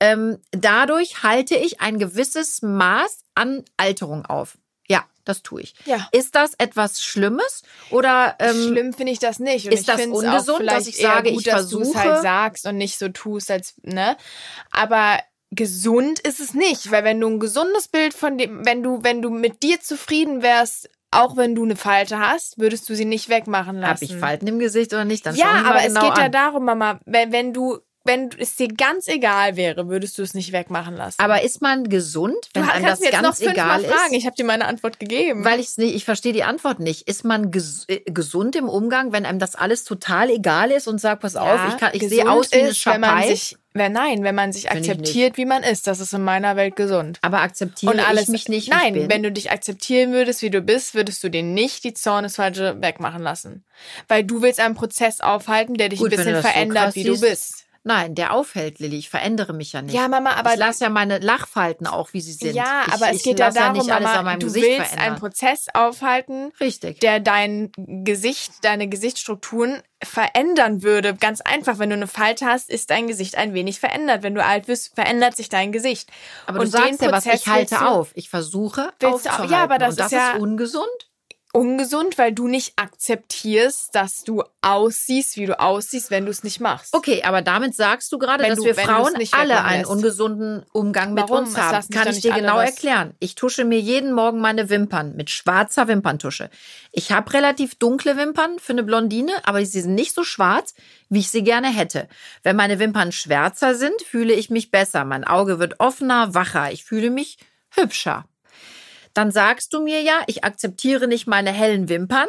Speaker 1: Ähm, dadurch halte ich ein gewisses Maß an Alterung auf. Ja, das tue ich.
Speaker 2: Ja.
Speaker 1: Ist das etwas Schlimmes oder ähm,
Speaker 2: schlimm finde ich das nicht? Und
Speaker 1: ist das ungesund, dass ich sage, gut, ich versuche, dass du es
Speaker 2: halt sagst und nicht so tust, als ne? Aber gesund ist es nicht, weil wenn du ein gesundes Bild von dem, wenn du, wenn du mit dir zufrieden wärst, auch wenn du eine Falte hast, würdest du sie nicht wegmachen lassen.
Speaker 1: Hab ich Falten im Gesicht oder nicht? Dann
Speaker 2: ja, aber
Speaker 1: genau
Speaker 2: es geht
Speaker 1: an.
Speaker 2: ja darum, Mama, wenn, wenn du wenn es dir ganz egal wäre, würdest du es nicht wegmachen lassen.
Speaker 1: Aber ist man gesund, wenn
Speaker 2: du
Speaker 1: einem das
Speaker 2: jetzt
Speaker 1: ganz
Speaker 2: noch
Speaker 1: egal
Speaker 2: fragen.
Speaker 1: ist?
Speaker 2: Ich habe dir meine Antwort gegeben.
Speaker 1: Weil ich es nicht, ich verstehe die Antwort nicht. Ist man ges äh, gesund im Umgang, wenn einem das alles total egal ist und sagt, pass
Speaker 2: ja,
Speaker 1: auf, ich kann, ich sehe aus wie eine
Speaker 2: ist, wenn man sich wenn, nein, wenn man sich Find akzeptiert, wie man ist, das ist in meiner Welt gesund.
Speaker 1: Aber akzeptiere und alles, ich mich nicht?
Speaker 2: Nein, wenn du dich akzeptieren würdest, wie du bist, würdest du dir nicht die Zornesfalte wegmachen lassen. Weil du willst einen Prozess aufhalten, der dich
Speaker 1: Gut,
Speaker 2: ein bisschen verändert, so wie du bist.
Speaker 1: Nein, der aufhält, Lilly. Ich verändere mich ja nicht.
Speaker 2: Ja, Mama, aber.
Speaker 1: Ich lasse ja meine Lachfalten auch, wie sie sind.
Speaker 2: Ja,
Speaker 1: ich,
Speaker 2: aber es geht ja darum,
Speaker 1: ja
Speaker 2: Mama, du
Speaker 1: Gesicht
Speaker 2: willst
Speaker 1: verändern.
Speaker 2: einen Prozess aufhalten,
Speaker 1: Richtig.
Speaker 2: der dein Gesicht, deine Gesichtsstrukturen verändern würde. Ganz einfach, wenn du eine Falte hast, ist dein Gesicht ein wenig verändert. Wenn du alt bist, verändert sich dein Gesicht.
Speaker 1: Aber Und du sagst ja was, ich halte auf. Ich versuche aufzuhalten.
Speaker 2: Ja, aber das,
Speaker 1: Und das
Speaker 2: ist ja
Speaker 1: ist ungesund.
Speaker 2: Ungesund, weil du nicht akzeptierst, dass du aussiehst, wie du aussiehst, wenn du es nicht machst.
Speaker 1: Okay, aber damit sagst du gerade,
Speaker 2: Wenn
Speaker 1: dass
Speaker 2: du-
Speaker 1: wir Frauen alle einen ungesunden Umgang mit
Speaker 2: Warum?
Speaker 1: uns
Speaker 2: Es
Speaker 1: haben.
Speaker 2: sich
Speaker 1: Kann ich dir genau
Speaker 2: was-
Speaker 1: erklären. Ich tusche mir jeden Morgen meine Wimpern mit schwarzer Wimperntusche. Ich habe relativ dunkle Wimpern für eine Blondine, aber sie sind nicht so schwarz, wie ich sie gerne hätte. Wenn meine Wimpern schwärzer sind, fühle ich mich besser. Mein Auge wird offener, wacher. Ich fühle mich hübscher. Dann sagst du mir ja, ich akzeptiere nicht meine hellen Wimpern.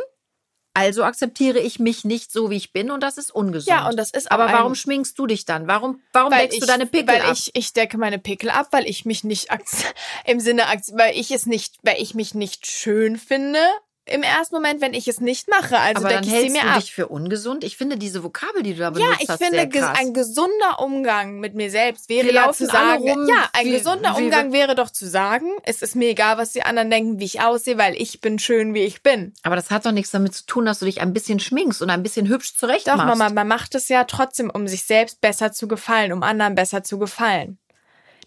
Speaker 1: Also akzeptiere ich mich nicht so, wie ich bin und das ist ungesund.
Speaker 2: Ja, und das ist
Speaker 1: Aber warum schminkst du dich dann? Warum, warum deckst du deine Pickel
Speaker 2: weil
Speaker 1: ab?
Speaker 2: ich ich decke meine Pickel ab, weil ich mich nicht im Sinne weil ich es nicht, weil ich mich nicht schön finde im ersten Moment, wenn ich es nicht mache. Also
Speaker 1: aber dann
Speaker 2: ich
Speaker 1: hältst
Speaker 2: mir
Speaker 1: du
Speaker 2: ab.
Speaker 1: dich für ungesund. Ich finde diese Vokabel, die du da
Speaker 2: Ja,
Speaker 1: benutzt
Speaker 2: ich
Speaker 1: hast,
Speaker 2: finde,
Speaker 1: sehr
Speaker 2: ges-
Speaker 1: krass.
Speaker 2: ein gesunder Umgang mit mir selbst wäre
Speaker 1: Wir
Speaker 2: ja zu sagen,
Speaker 1: rum
Speaker 2: ja, ein
Speaker 1: wie-
Speaker 2: gesunder
Speaker 1: wie
Speaker 2: Umgang wäre doch zu sagen, es ist mir egal, was die anderen denken, wie ich aussehe, weil ich bin schön, wie ich bin.
Speaker 1: aber das hat doch nichts damit zu tun, dass du dich ein bisschen schminkst und ein bisschen hübsch zurecht
Speaker 2: Doch,
Speaker 1: machst.
Speaker 2: Mama, man macht es ja trotzdem, um sich selbst besser zu gefallen, um anderen besser zu gefallen.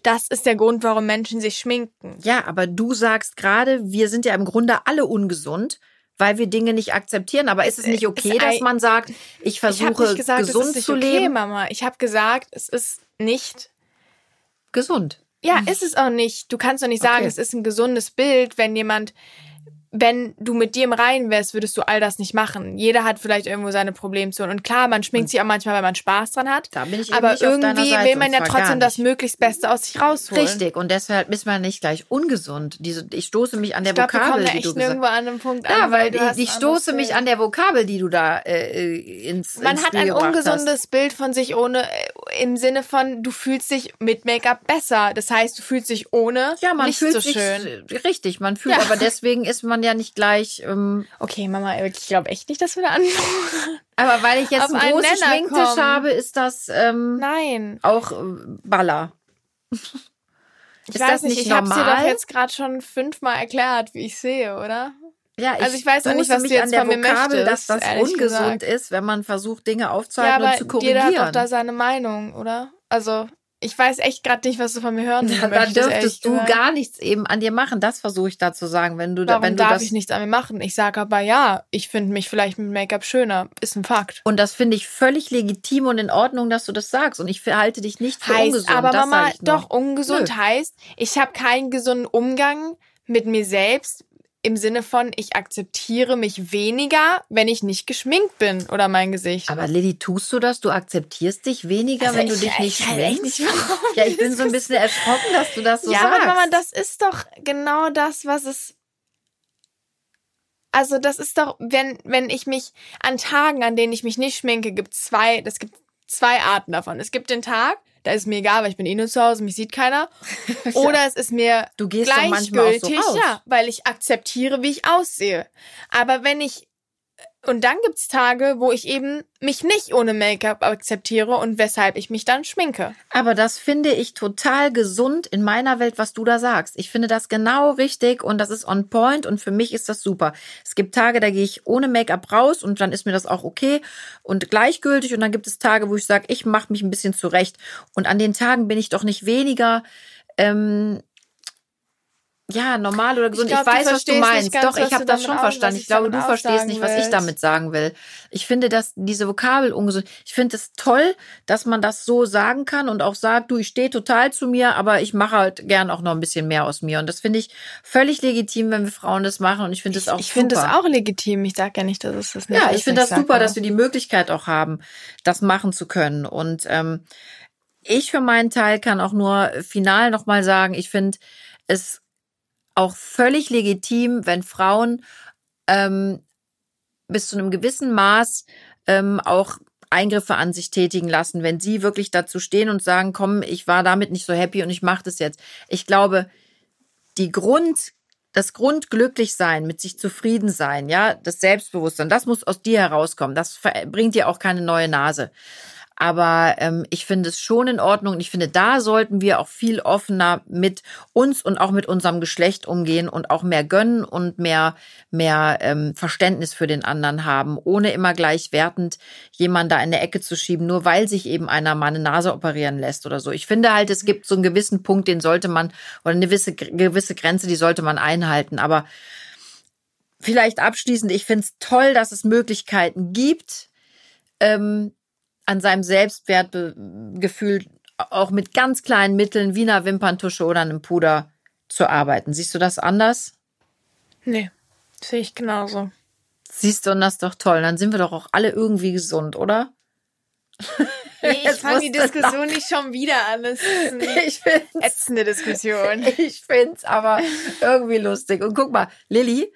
Speaker 2: Das ist der Grund, warum Menschen sich schminken.
Speaker 1: Ja, aber du sagst gerade, wir sind ja im Grunde alle ungesund, weil wir Dinge nicht akzeptieren. Aber ist es nicht okay,
Speaker 2: ist
Speaker 1: dass man sagt, ich
Speaker 2: Ich
Speaker 1: versuche
Speaker 2: nicht gesagt,
Speaker 1: gesund
Speaker 2: es ist nicht
Speaker 1: zu
Speaker 2: okay,
Speaker 1: leben?
Speaker 2: Mama. Ich habe gesagt, es ist nicht.
Speaker 1: Gesund.
Speaker 2: Ja, ist es auch nicht. Du kannst doch nicht sagen,
Speaker 1: Okay.
Speaker 2: es ist ein gesundes Bild, wenn jemand, wenn du mit dir im Reinen wärst, würdest du all das nicht machen. Jeder hat vielleicht irgendwo seine Problemzonen. Und klar, man schminkt sich auch manchmal, weil man Spaß dran hat.
Speaker 1: Da bin ich
Speaker 2: Aber irgendwie will man ja trotzdem das möglichst Beste aus sich rausholen.
Speaker 1: Richtig, und deshalb ist man nicht gleich ungesund. Diese, ich stoße mich an der
Speaker 2: Ich glaube, wir
Speaker 1: Vokabel,
Speaker 2: da
Speaker 1: die
Speaker 2: echt
Speaker 1: du gesagt
Speaker 2: nirgendwo an einem Punkt
Speaker 1: Ja,
Speaker 2: an.
Speaker 1: weil
Speaker 2: du
Speaker 1: ich, ich stoße mich an der Vokabel, die du da äh, ins
Speaker 2: Man
Speaker 1: ins
Speaker 2: hat
Speaker 1: Spiel
Speaker 2: ein ungesundes
Speaker 1: hast.
Speaker 2: Bild von sich ohne, äh, im Sinne von, du fühlst dich mit Make-up besser. Das heißt, du fühlst dich ohne
Speaker 1: Ja, man
Speaker 2: nicht
Speaker 1: fühlt
Speaker 2: so
Speaker 1: sich
Speaker 2: schön.
Speaker 1: richtig, man fühlt,
Speaker 2: Ja.
Speaker 1: aber deswegen ist man ja nicht gleich. Ähm,
Speaker 2: Okay, Mama, ich glaube echt nicht, dass wir da anfangen.
Speaker 1: aber weil ich jetzt
Speaker 2: Auf
Speaker 1: einen großen
Speaker 2: Nenner
Speaker 1: Schminktisch
Speaker 2: kommen.
Speaker 1: habe, ist das ähm,
Speaker 2: Nein.
Speaker 1: auch äh, Baller.
Speaker 2: Ich
Speaker 1: ist
Speaker 2: weiß
Speaker 1: das
Speaker 2: nicht,
Speaker 1: nicht
Speaker 2: ich habe dir doch jetzt gerade schon fünfmal erklärt, wie ich sehe, oder?
Speaker 1: Ja,
Speaker 2: Also ich weiß auch nicht, was du jetzt
Speaker 1: an der
Speaker 2: von mir
Speaker 1: Vokabel,
Speaker 2: möchtest,
Speaker 1: dass das ungesund
Speaker 2: gesagt.
Speaker 1: ist, wenn man versucht, Dinge
Speaker 2: Ja,
Speaker 1: aufzuhalten
Speaker 2: aber
Speaker 1: und zu korrigieren.
Speaker 2: jeder hat doch da seine Meinung, oder? Also, ich weiß echt gerade nicht, was du von mir hören
Speaker 1: dann, dann
Speaker 2: möchtest, ehrlich
Speaker 1: dürftest du
Speaker 2: gesagt.
Speaker 1: gar nichts eben an dir machen. Das versuche ich da zu sagen. Wenn du, da-
Speaker 2: Warum
Speaker 1: wenn du
Speaker 2: darf
Speaker 1: das
Speaker 2: ich nichts an mir machen? Ich sage aber ja, ich finde mich vielleicht mit Make-up schöner. Ist ein Fakt.
Speaker 1: Und das finde ich völlig legitim und in Ordnung, dass du das sagst. Und ich verhalte dich nicht für
Speaker 2: heißt
Speaker 1: ungesund.
Speaker 2: aber
Speaker 1: das
Speaker 2: Mama,
Speaker 1: ich
Speaker 2: doch ungesund
Speaker 1: Nö.
Speaker 2: heißt, ich habe keinen gesunden Umgang mit mir selbst im Sinne von, ich akzeptiere mich weniger, wenn ich nicht geschminkt bin oder mein Gesicht.
Speaker 1: Aber Lilly, tust du das? Du akzeptierst dich weniger,
Speaker 2: Also
Speaker 1: wenn du
Speaker 2: ich-
Speaker 1: dich nicht schminkst? Ja, ich bin so ein bisschen erschrocken, dass du das so
Speaker 2: ja,
Speaker 1: sagst.
Speaker 2: aber Mama, das ist doch genau das, was es. Also, das ist doch, wenn, wenn ich mich an Tagen, an denen ich mich nicht schminke, gibt zwei, das gibt zwei Arten davon. Es gibt den Tag, da ist mir egal, weil ich bin eh nur zu Hause, mich sieht keiner. Oder es ist mir
Speaker 1: Du so
Speaker 2: gleichgültig,
Speaker 1: raus.
Speaker 2: ja, weil ich akzeptiere, wie ich aussehe. Aber wenn ich und dann gibt's Tage, wo ich eben mich nicht ohne Make-up akzeptiere und weshalb ich mich dann schminke.
Speaker 1: Aber das finde ich total gesund in meiner Welt, was du da sagst. Ich finde das genau richtig und das ist on point und für mich ist das super. Es gibt Tage, da gehe ich ohne Make-up raus und dann ist mir das auch okay und gleichgültig und dann gibt es Tage, wo ich sage, ich mache mich ein bisschen zurecht und an den Tagen bin ich doch nicht weniger ähm, ja, normal oder gesund. Ich,
Speaker 2: glaub, du
Speaker 1: weiß, was du meinst.
Speaker 2: ganz,
Speaker 1: Doch, ich habe das schon verstanden.
Speaker 2: was
Speaker 1: Ich glaube,
Speaker 2: du
Speaker 1: verstehst nicht, was ich damit sagen will. Ich finde, dass diese Vokabel ungesund. Ich finde es toll, dass man das so sagen kann und auch sagt, du, ich stehe total zu mir, aber ich mache halt gern auch noch ein bisschen mehr aus mir. Und das finde ich völlig legitim, wenn wir Frauen das machen. Und ich finde es auch
Speaker 2: ich finde es auch legitim. Ich sage ja nicht, dass es das nicht
Speaker 1: Ja,
Speaker 2: ist.
Speaker 1: ich finde das super, dass wir die Möglichkeit auch haben, das machen zu können. Und ähm, ich für meinen Teil kann auch nur final nochmal sagen, ich finde es auch völlig legitim, wenn Frauen ähm, bis zu einem gewissen Maß ähm, auch Eingriffe an sich tätigen lassen, wenn sie wirklich dazu stehen und sagen, komm, ich war damit nicht so happy und ich mache das jetzt. Ich glaube, die Grund, das Grundglücklichsein, mit sich zufrieden sein, ja, das Selbstbewusstsein, das muss aus dir herauskommen. Das bringt dir auch keine neue Nase. Aber ähm, ich finde es schon in Ordnung. Ich finde, da sollten wir auch viel offener mit uns und auch mit unserem Geschlecht umgehen und auch mehr gönnen und mehr, mehr ähm, Verständnis für den anderen haben, ohne immer gleich wertend jemanden da in der Ecke zu schieben, nur weil sich eben einer mal eine Nase operieren lässt oder so. Ich finde halt, es gibt so einen gewissen Punkt, den sollte man, oder eine gewisse, gewisse Grenze, die sollte man einhalten. Aber vielleicht abschließend, ich finde es toll, dass es Möglichkeiten gibt, ähm, an seinem Selbstwertgefühl auch mit ganz kleinen Mitteln wie einer Wimperntusche oder einem Puder zu arbeiten. Siehst du das anders?
Speaker 2: Nee, sehe ich genauso.
Speaker 1: Siehst du, und das ist doch toll. Dann sind wir doch auch alle irgendwie gesund, oder?
Speaker 2: Nee, ich fange die Diskussion nicht schon wieder an. Das ist eine ich ätzende Diskussion.
Speaker 1: Ich finde es aber irgendwie lustig. Und guck mal, Lilly,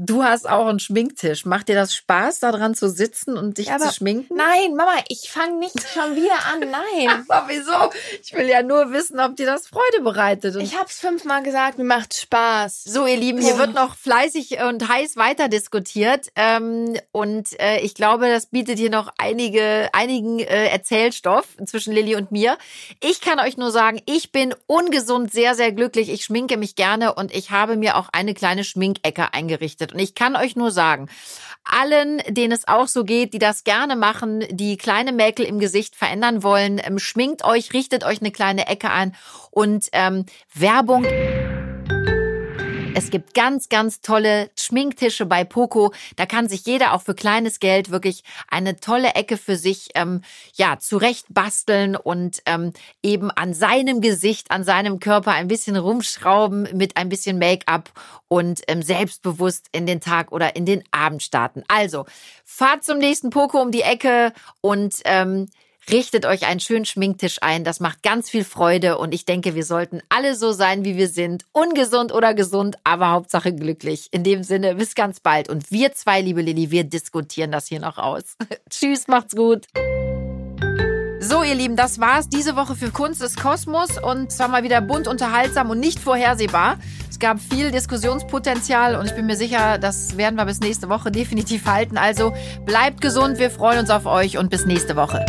Speaker 1: Du hast auch einen Schminktisch. Macht dir das Spaß, da dran zu sitzen und dich ja, zu schminken?
Speaker 2: Nein, Mama, ich fange nicht schon wieder an. Nein.
Speaker 1: aber wieso? Ich will ja nur wissen, ob dir das Freude bereitet.
Speaker 2: Und ich habe es fünfmal gesagt, mir macht Spaß.
Speaker 1: So, ihr Lieben, hier oh. wird noch fleißig und heiß weiter diskutiert. Ähm, und äh, ich glaube, das bietet hier noch einige, einigen äh, Erzählstoff zwischen Lilly und mir. Ich kann euch nur sagen, ich bin ungesund sehr, sehr glücklich. Ich schminke mich gerne und ich habe mir auch eine kleine Schminkecke eingerichtet gearbeitet. Und ich kann euch nur sagen, allen, denen es auch so geht, die das gerne machen, die kleine Mäkel im Gesicht verändern wollen, ähm, schminkt euch, richtet euch eine kleine Ecke ein und ähm, Werbung. Es gibt ganz, ganz tolle Schminktische bei Poco. Da kann sich jeder auch für kleines Geld wirklich eine tolle Ecke für sich ähm, ja zurecht basteln und ähm, eben an seinem Gesicht, an seinem Körper ein bisschen rumschrauben mit ein bisschen Make-up und ähm, selbstbewusst in den Tag oder in den Abend starten. Also fahrt zum nächsten Poco um die Ecke und ähm, Richtet euch einen schönen Schminktisch ein. Das macht ganz viel Freude und ich denke, wir sollten alle so sein, wie wir sind. Ungesund oder gesund, aber Hauptsache glücklich. In dem Sinne, bis ganz bald. Und wir zwei, liebe Lilly, wir diskutieren das hier noch aus. Tschüss, macht's gut. So, ihr Lieben, das war's diese Woche für Kunst des Kosmos und zwar mal wieder bunt, unterhaltsam und nicht vorhersehbar. Es gab viel Diskussionspotenzial und ich bin mir sicher, das werden wir bis nächste Woche definitiv halten. Also bleibt gesund, wir freuen uns auf euch und bis nächste Woche.